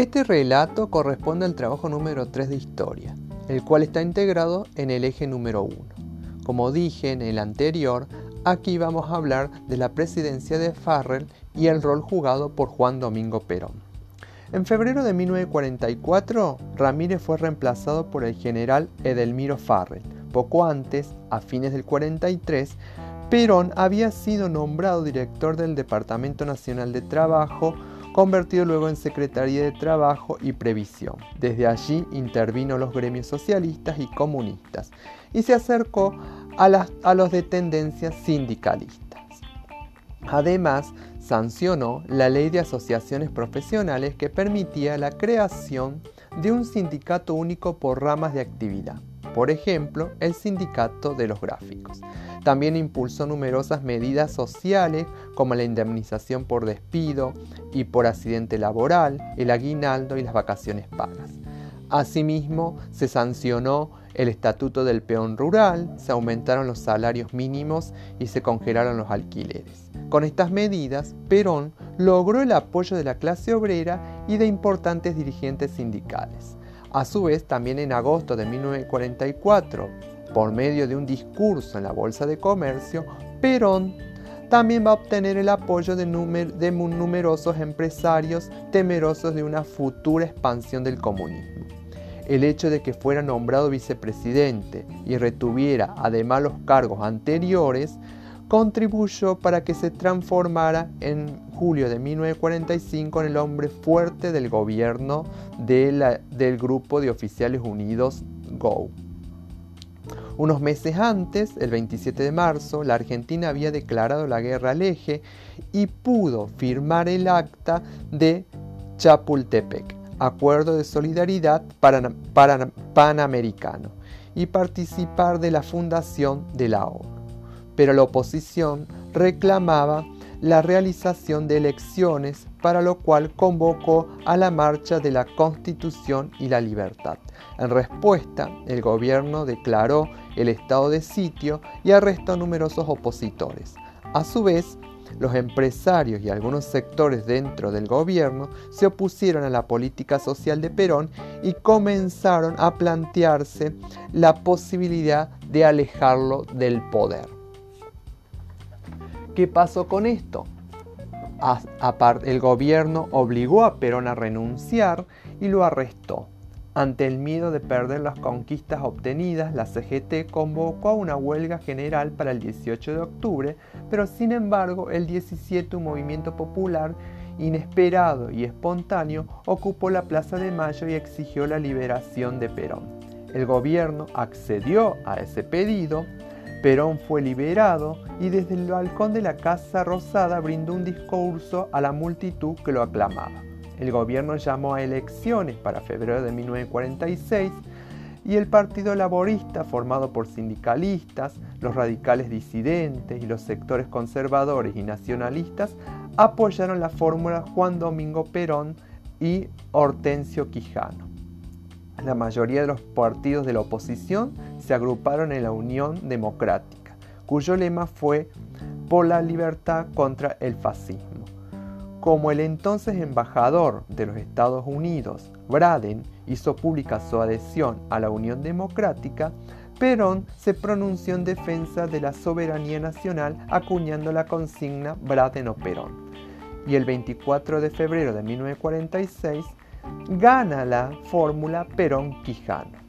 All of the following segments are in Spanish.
Este relato corresponde al trabajo número 3 de historia, el cual está integrado en el eje número 1. Como dije en el anterior, aquí vamos a hablar de la presidencia de Farrell y el rol jugado por Juan Domingo Perón. En febrero de 1944, Ramírez fue reemplazado por el general Edelmiro Farrell. Poco antes, a fines del 43, Perón había sido nombrado director del Departamento Nacional de Trabajo, convertido luego en Secretaría de Trabajo y Previsión. Desde allí intervino los gremios socialistas y comunistas y se acercó a, a los de tendencias sindicalistas. Además, sancionó la ley de asociaciones profesionales que permitía la creación de un sindicato único por ramas de actividad, por ejemplo, el sindicato de los gráficos. También impulsó numerosas medidas sociales como la indemnización por despido y por accidente laboral, el aguinaldo y las vacaciones pagas. Asimismo, se sancionó el estatuto del peón rural, se aumentaron los salarios mínimos y se congelaron los alquileres. Con estas medidas, Perón logró el apoyo de la clase obrera y de importantes dirigentes sindicales. A su vez, también en agosto de 1944, por medio de un discurso en la Bolsa de Comercio, Perón también va a obtener el apoyo de, de numerosos empresarios temerosos de una futura expansión del comunismo. El hecho de que fuera nombrado vicepresidente y retuviera además los cargos anteriores contribuyó para que se transformara en julio de 1945 en el hombre fuerte del gobierno del Grupo de Oficiales Unidos GO. Unos meses antes, el 27 de marzo, la Argentina había declarado la guerra al eje y pudo firmar el acta de Chapultepec, Acuerdo de Solidaridad Panamericano, y participar de la fundación de la ONU pero la oposición reclamaba la realización de elecciones, para lo cual convocó a la marcha de la Constitución y la Libertad. En respuesta, el gobierno declaró el estado de sitio y arrestó a numerosos opositores. A su vez, los empresarios y algunos sectores dentro del gobierno se opusieron a la política social de Perón y comenzaron a plantearse la posibilidad de alejarlo del poder. ¿Qué pasó con esto? el gobierno obligó a Perón a renunciar y lo arrestó. Ante el miedo de perder las conquistas obtenidas, la CGT convocó a una huelga general para el 18 de octubre, pero sin embargo el 17 un movimiento popular inesperado y espontáneo ocupó la Plaza de Mayo y exigió la liberación de Perón. El gobierno accedió a ese pedido, Perón fue liberado y desde el balcón de la Casa Rosada brindó un discurso a la multitud que lo aclamaba. El gobierno llamó a elecciones para febrero de 1946 y el Partido Laborista, formado por sindicalistas, los radicales disidentes y los sectores conservadores y nacionalistas, apoyaron la fórmula Juan Domingo Perón y Hortensio Quijano. La mayoría de los partidos de la oposición se agruparon en la Unión Democrática, cuyo lema fue por la libertad contra el fascismo. Como el entonces embajador de los Estados Unidos, Braden, hizo pública su adhesión a la Unión Democrática, Perón se pronunció en defensa de la soberanía nacional acuñando la consigna Braden o Perón. Y el 24 de febrero de 1946 gana la fórmula Perón-Quijano.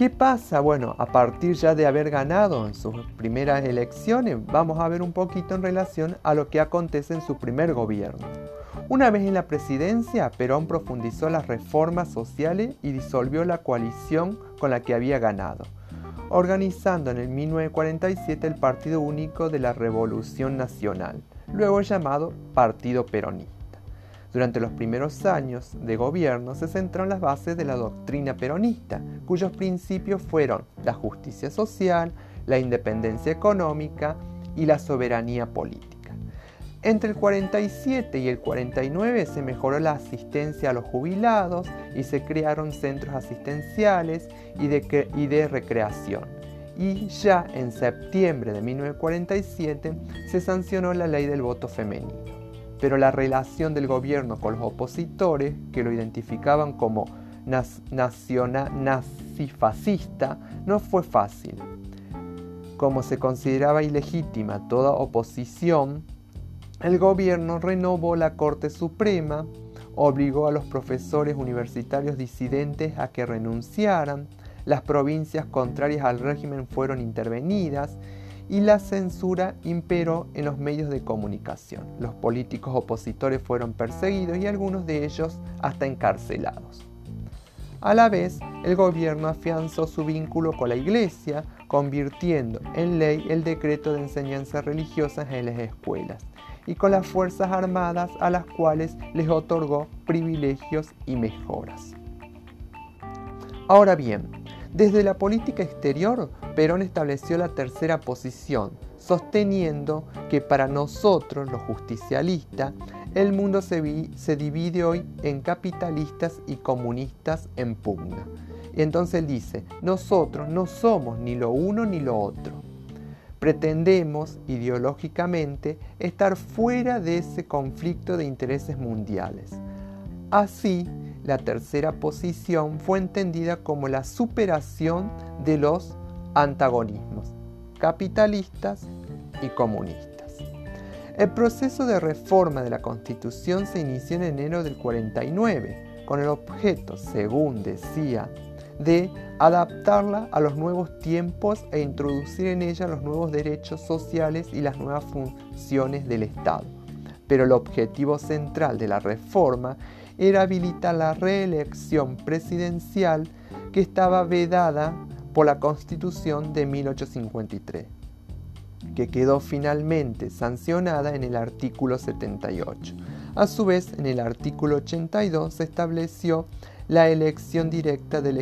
¿Qué pasa? Bueno, a partir ya de haber ganado en sus primeras elecciones, vamos a ver un poquito en relación a lo que acontece en su primer gobierno. Una vez en la presidencia, Perón profundizó las reformas sociales y disolvió la coalición con la que había ganado, organizando en el 1947 el Partido Único de la Revolución Nacional, luego llamado Partido Peronista. Durante los primeros años de gobierno se centró en las bases de la doctrina peronista, cuyos principios fueron la justicia social, la independencia económica y la soberanía política. Entre el 47 y el 49 se mejoró la asistencia a los jubilados y se crearon centros asistenciales y de, y de recreación. Y ya en septiembre de 1947 se sancionó la ley del voto femenino. Pero la relación del gobierno con los opositores, que lo identificaban como nazifascista, no fue fácil. Como se consideraba ilegítima toda oposición, el gobierno renovó la Corte Suprema, obligó a los profesores universitarios disidentes a que renunciaran, las provincias contrarias al régimen fueron intervenidas y la censura imperó en los medios de comunicación. Los políticos opositores fueron perseguidos y algunos de ellos hasta encarcelados. A la vez, el gobierno afianzó su vínculo con la Iglesia, convirtiendo en ley el decreto de enseñanza religiosa en las escuelas y con las Fuerzas Armadas a las cuales les otorgó privilegios y mejoras. Ahora bien, desde la política exterior, Perón estableció la tercera posición, sosteniendo que para nosotros, los justicialistas, el mundo se, divide hoy en capitalistas y comunistas en pugna. Y entonces dice, nosotros no somos ni lo uno ni lo otro. Pretendemos ideológicamente estar fuera de ese conflicto de intereses mundiales. Así, la tercera posición fue entendida como la superación de los antagonismos capitalistas y comunistas. El proceso de reforma de la Constitución se inició en enero del 49, con el objeto, según decía de adaptarla a los nuevos tiempos e introducir en ella los nuevos derechos sociales y las nuevas funciones del Estado. Pero el objetivo central de la reforma era habilitar la reelección presidencial que estaba vedada por la Constitución de 1853, que quedó finalmente sancionada en el artículo 78. A su vez, en el artículo 82 se estableció la elección directa del,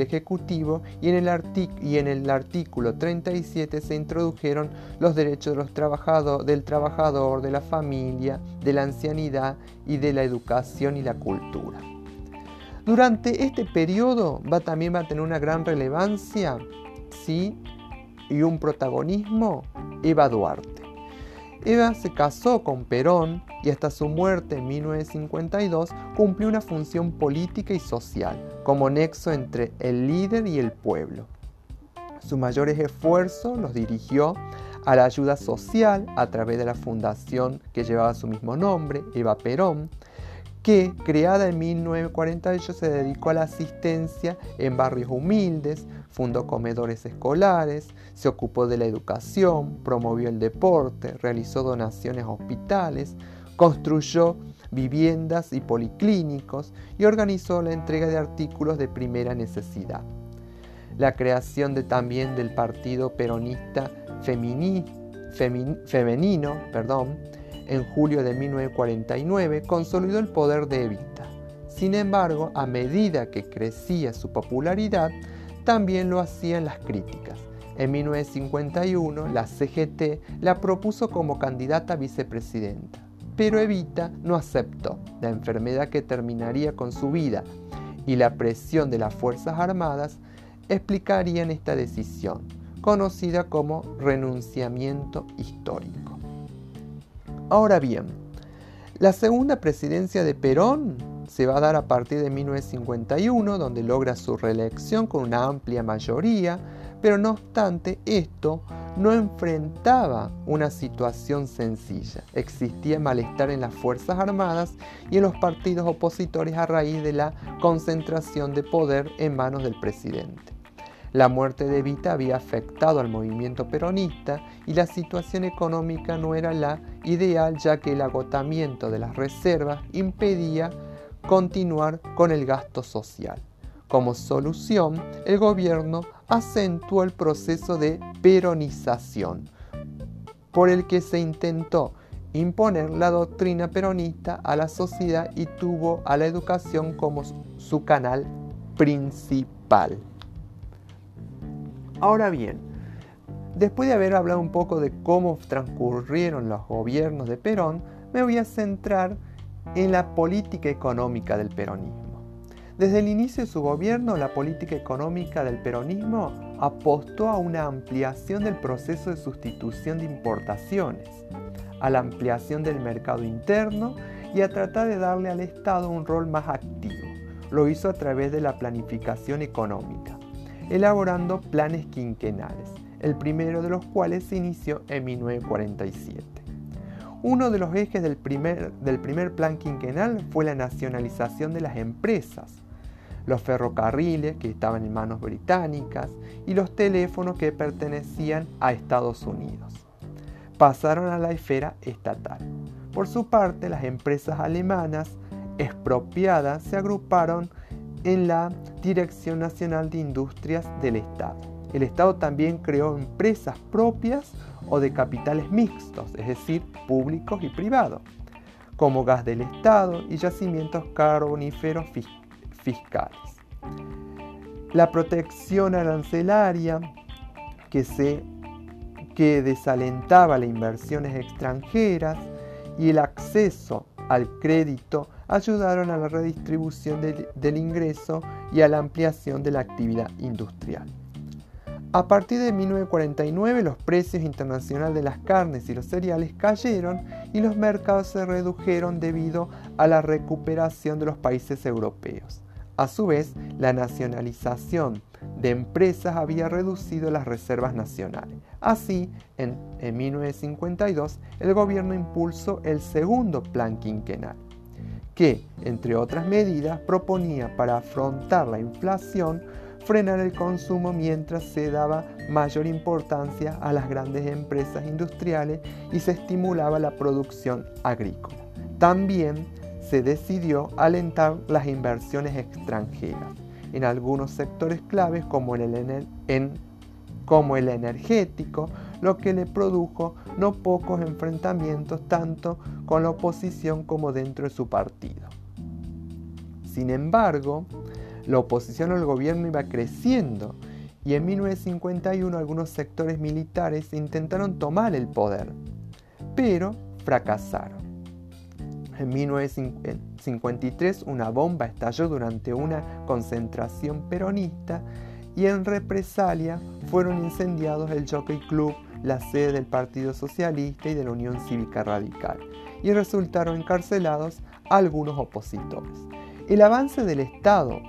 Ejecutivo y en, el y artículo 37 se introdujeron los derechos del trabajador, de la familia, de la ancianidad y de la educación y la cultura. Durante este periodo va, también va a tener una gran relevancia ¿sí? y un protagonismo Eva Duarte. Eva se casó con Perón y hasta su muerte en 1952 cumplió una función política y social como nexo entre el líder y el pueblo. Sus mayores esfuerzos los dirigió a la ayuda social a través de la fundación que llevaba su mismo nombre, Eva Perón, que, creada en 1948, se dedicó a la asistencia en barrios humildes, fundó comedores escolares, se ocupó de la educación, promovió el deporte, realizó donaciones a hospitales, construyó viviendas y policlínicos y organizó la entrega de artículos de primera necesidad. La creación de, también del Partido Peronista Femenino en julio de 1949 consolidó el poder de Evita. Sin embargo, a medida que crecía su popularidad, también lo hacían las críticas. En 1951, la CGT la propuso como candidata a vicepresidenta, pero Evita no aceptó. La enfermedad que terminaría con su vida y la presión de las Fuerzas Armadas explicarían esta decisión, conocida como renunciamiento histórico. Ahora bien, la segunda presidencia de Perón se va a dar a partir de 1951, donde logra su reelección con una amplia mayoría, pero no obstante esto no enfrentaba una situación sencilla. Existía malestar en las Fuerzas Armadas y en los partidos opositores a raíz de la concentración de poder en manos del presidente. La muerte de Evita había afectado al movimiento peronista y la situación económica no era la ideal ya que el agotamiento de las reservas impedía continuar con el gasto social. Como solución, el gobierno acentuó el proceso de peronización, por el que se intentó imponer la doctrina peronista a la sociedad y tuvo a la educación como su canal principal. Ahora bien, después de haber hablado un poco de cómo transcurrieron los gobiernos de Perón, me voy a centrar en la política económica del peronismo. Desde el inicio de su gobierno, la política económica del peronismo apostó a una ampliación del proceso de sustitución de importaciones. a la ampliación del mercado interno y a tratar de darle al Estado un rol más activo. Lo hizo a través de la planificación económica, elaborando planes quinquenales, el primero de los cuales se inició en 1947. Uno de los ejes del primer, del primer plan quinquenal fue la nacionalización de las empresas, los ferrocarriles que estaban en manos británicas y los teléfonos que pertenecían a Estados Unidos. Pasaron a la esfera estatal. Por su parte, las empresas alemanas expropiadas se agruparon en la Dirección Nacional de Industrias del Estado. El Estado también creó empresas propias o de capitales mixtos, es decir, públicos y privados, como gas del Estado y yacimientos carboníferos fiscales. La protección arancelaria que, se, que desalentaba las inversiones extranjeras y el acceso al crédito ayudaron a la redistribución del ingreso y a la ampliación de la actividad industrial. A partir de 1949 los precios internacionales de las carnes y los cereales cayeron y los mercados se redujeron debido a la recuperación de los países europeos. A su vez, la nacionalización de empresas había reducido las reservas nacionales. Así, en, 1952, el gobierno impulsó el segundo plan quinquenal, que, entre otras medidas, proponía para afrontar la inflación frenar el consumo mientras se daba mayor importancia a las grandes empresas industriales y se estimulaba la producción agrícola. También se decidió alentar las inversiones extranjeras en algunos sectores claves como el, como el energético, lo que le produjo no pocos enfrentamientos tanto con la oposición como dentro de su partido. Sin embargo, la oposición al gobierno iba creciendo y en 1951 algunos sectores militares intentaron tomar el poder, pero fracasaron. En 1953 una bomba estalló durante una concentración peronista y en represalia fueron incendiados el Jockey Club, la sede del Partido Socialista y de la Unión Cívica Radical, y resultaron encarcelados algunos opositores. El avance del Estado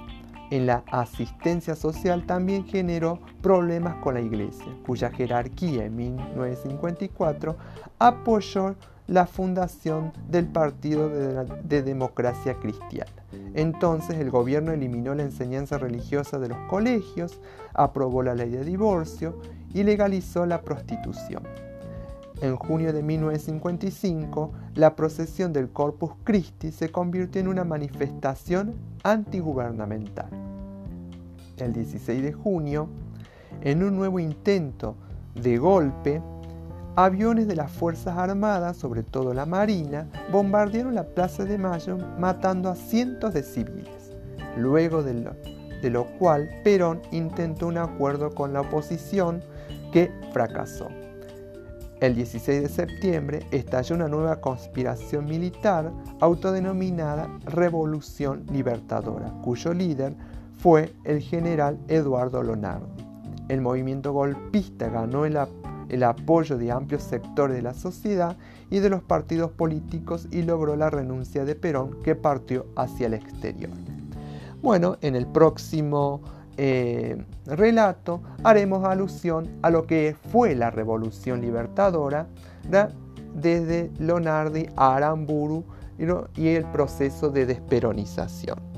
en la asistencia social también generó problemas con la Iglesia, cuya jerarquía en 1954 apoyó la fundación del Partido de, Democracia Cristiana. Entonces el gobierno eliminó la enseñanza religiosa de los colegios, aprobó la ley de divorcio y legalizó la prostitución. En junio de 1955, la procesión del Corpus Christi se convirtió en una manifestación antigubernamental. El 16 de junio, en un nuevo intento de golpe, aviones de las Fuerzas Armadas, sobre todo la Marina, bombardearon la Plaza de Mayo matando a cientos de civiles. Luego de lo, de lo cual Perón intentó un acuerdo con la oposición que fracasó. El 16 de septiembre estalló una nueva conspiración militar autodenominada Revolución Libertadora, cuyo líder fue el general Eduardo Lonardi. El movimiento golpista ganó el, apoyo de amplios sectores de la sociedad y de los partidos políticos y logró la renuncia de Perón que partió hacia el exterior. Bueno, en el próximo eh, relato haremos alusión a lo que fue la revolución libertadora desde Lonardi a Aramburu y el proceso de desperonización.